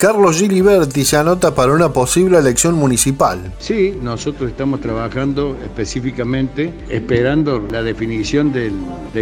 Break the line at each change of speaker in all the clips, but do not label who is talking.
Carlos Giliberti se anota para una posible elección municipal.
Sí, nosotros estamos trabajando específicamente esperando la definición del,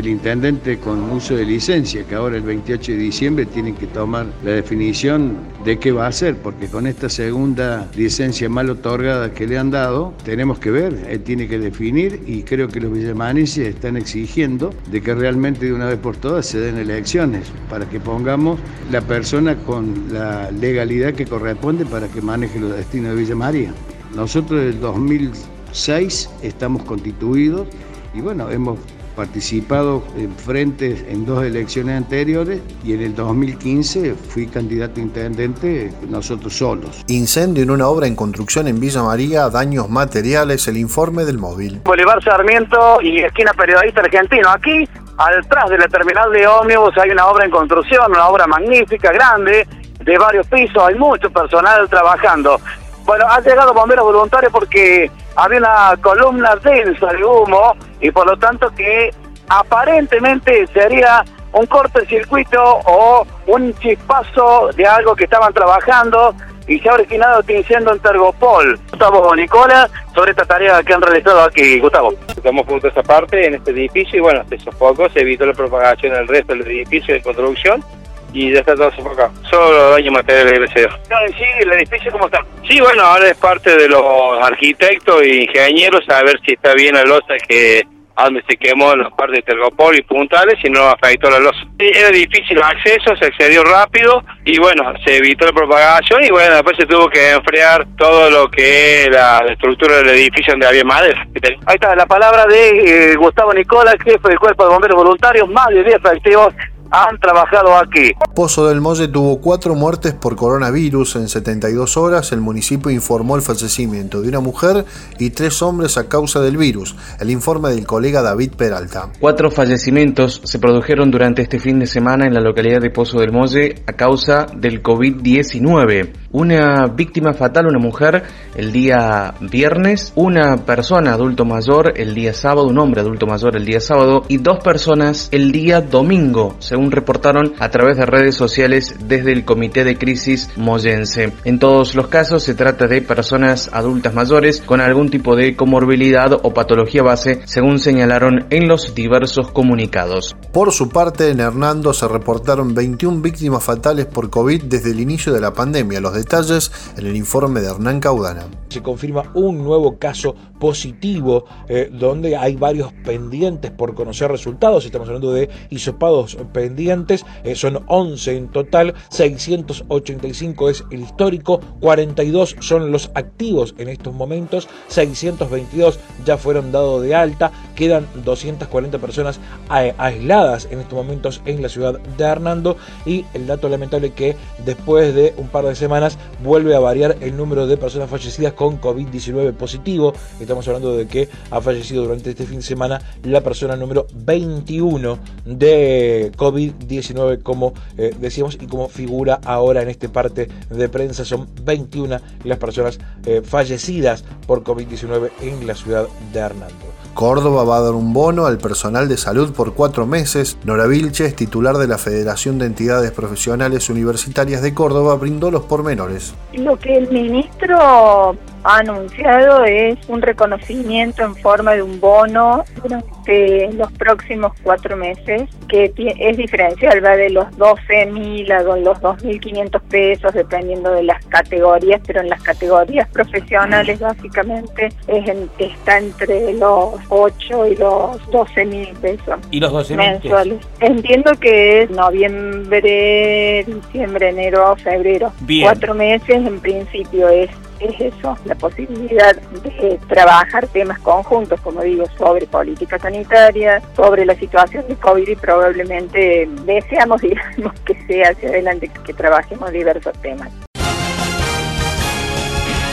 intendente con uso de licencia, que ahora el 28 de diciembre tienen que tomar la definición de qué va a hacer, porque con esta segunda licencia mal otorgada que le han dado, tenemos que ver, él tiene que definir y creo que los villamaneses están exigiendo de que realmente de una vez por todas se den elecciones para que pongamos la persona con la ley legalidad que corresponde para que maneje los destinos de Villa María. Nosotros desde el 2006 estamos constituidos y bueno, hemos participado en frentes en dos elecciones anteriores y en el 2015 fui candidato a intendente nosotros solos.
Incendio en una obra en construcción en Villa María, daños materiales, el informe del móvil.
Bolívar Sarmiento y esquina periodista argentino. Aquí, atrás de la terminal de ómnibus, hay una obra en construcción, una obra magnífica, grande, de varios pisos, hay mucho personal trabajando. Bueno, han llegado bomberos voluntarios porque había una columna densa de humo y por lo tanto que aparentemente sería un cortocircuito o un chispazo de algo que estaban trabajando y se ha originado este incendio en Tergopol. Gustavo Nicola, sobre esta tarea que han realizado aquí, Gustavo.
Estamos juntos esa parte en este edificio y bueno, se sofocó, se evitó la propagación del resto del edificio de construcción y ya está todo sofocado. Solo daño material gracias
No, en sí, el edificio, ¿cómo está?
Sí, bueno, ahora es parte de los arquitectos e ingenieros a ver si está bien la losa que a donde se quemó en las partes de Tergopol y Puntales y no afectó la losa. Era difícil el acceso, se accedió rápido y bueno, se evitó la propagación y bueno, después se tuvo que enfriar todo lo que es la estructura del edificio donde había madera.
Ahí está la palabra de eh, Gustavo Nicola, jefe del Cuerpo de Bomberos Voluntarios, más de 10 efectivos han trabajado aquí.
Pozo del Molle tuvo cuatro muertes por coronavirus en 72 horas. El municipio informó el fallecimiento de una mujer y tres hombres a causa del virus. El informe del colega David Peralta.
Cuatro fallecimientos se produjeron durante este fin de semana en la localidad de Pozo del Molle a causa del COVID-19. Una víctima fatal, una mujer, el día viernes, una persona adulto mayor el día sábado, un hombre adulto mayor el día sábado y dos personas el día domingo, según reportaron a través de redes sociales desde el Comité de Crisis Moyense. En todos los casos se trata de personas adultas mayores con algún tipo de comorbilidad o patología base, según señalaron en los diversos comunicados.
Por su parte, en Hernando se reportaron 21 víctimas fatales por COVID desde el inicio de la pandemia. Los detalles en el informe de Hernán Caudana.
Se confirma un nuevo caso positivo eh, donde hay varios pendientes por conocer resultados. Estamos hablando de hisopados pendientes. Eh, son 11 en total. 685 es el histórico. 42 son los activos en estos momentos. 622 ya fueron dados de alta. Quedan 240 personas aisladas en estos momentos en la ciudad de Hernando. Y el dato lamentable que después de un par de semanas vuelve a variar el número de personas fallecidas con COVID-19 positivo. Estamos hablando de que ha fallecido durante este fin de semana la persona número 21 de COVID-19, como eh, decíamos, y como figura ahora en este parte de prensa. Son 21 las personas eh, fallecidas por COVID-19 en la ciudad de Hernando.
Córdoba va a dar un bono al personal de salud por cuatro meses. Nora Vilches, titular de la Federación de Entidades Profesionales Universitarias de Córdoba, brindó los pormenores.
Lo que el ministro ha anunciado es un reconocimiento en forma de un bono durante los próximos cuatro meses, que es diferencial, va de los 12.000 a los 2.500 pesos, dependiendo de las categorías, pero en las categorías profesionales básicamente es está entre los 8 y los 12.000 pesos.
¿Y los 12
mensuales? Entiendo que es noviembre, diciembre, enero, febrero. Cuatro meses en principio es es eso, la posibilidad de trabajar temas conjuntos, como digo, sobre política sanitaria, sobre la situación de COVID y probablemente deseamos, digamos, que sea hacia adelante, que trabajemos diversos temas.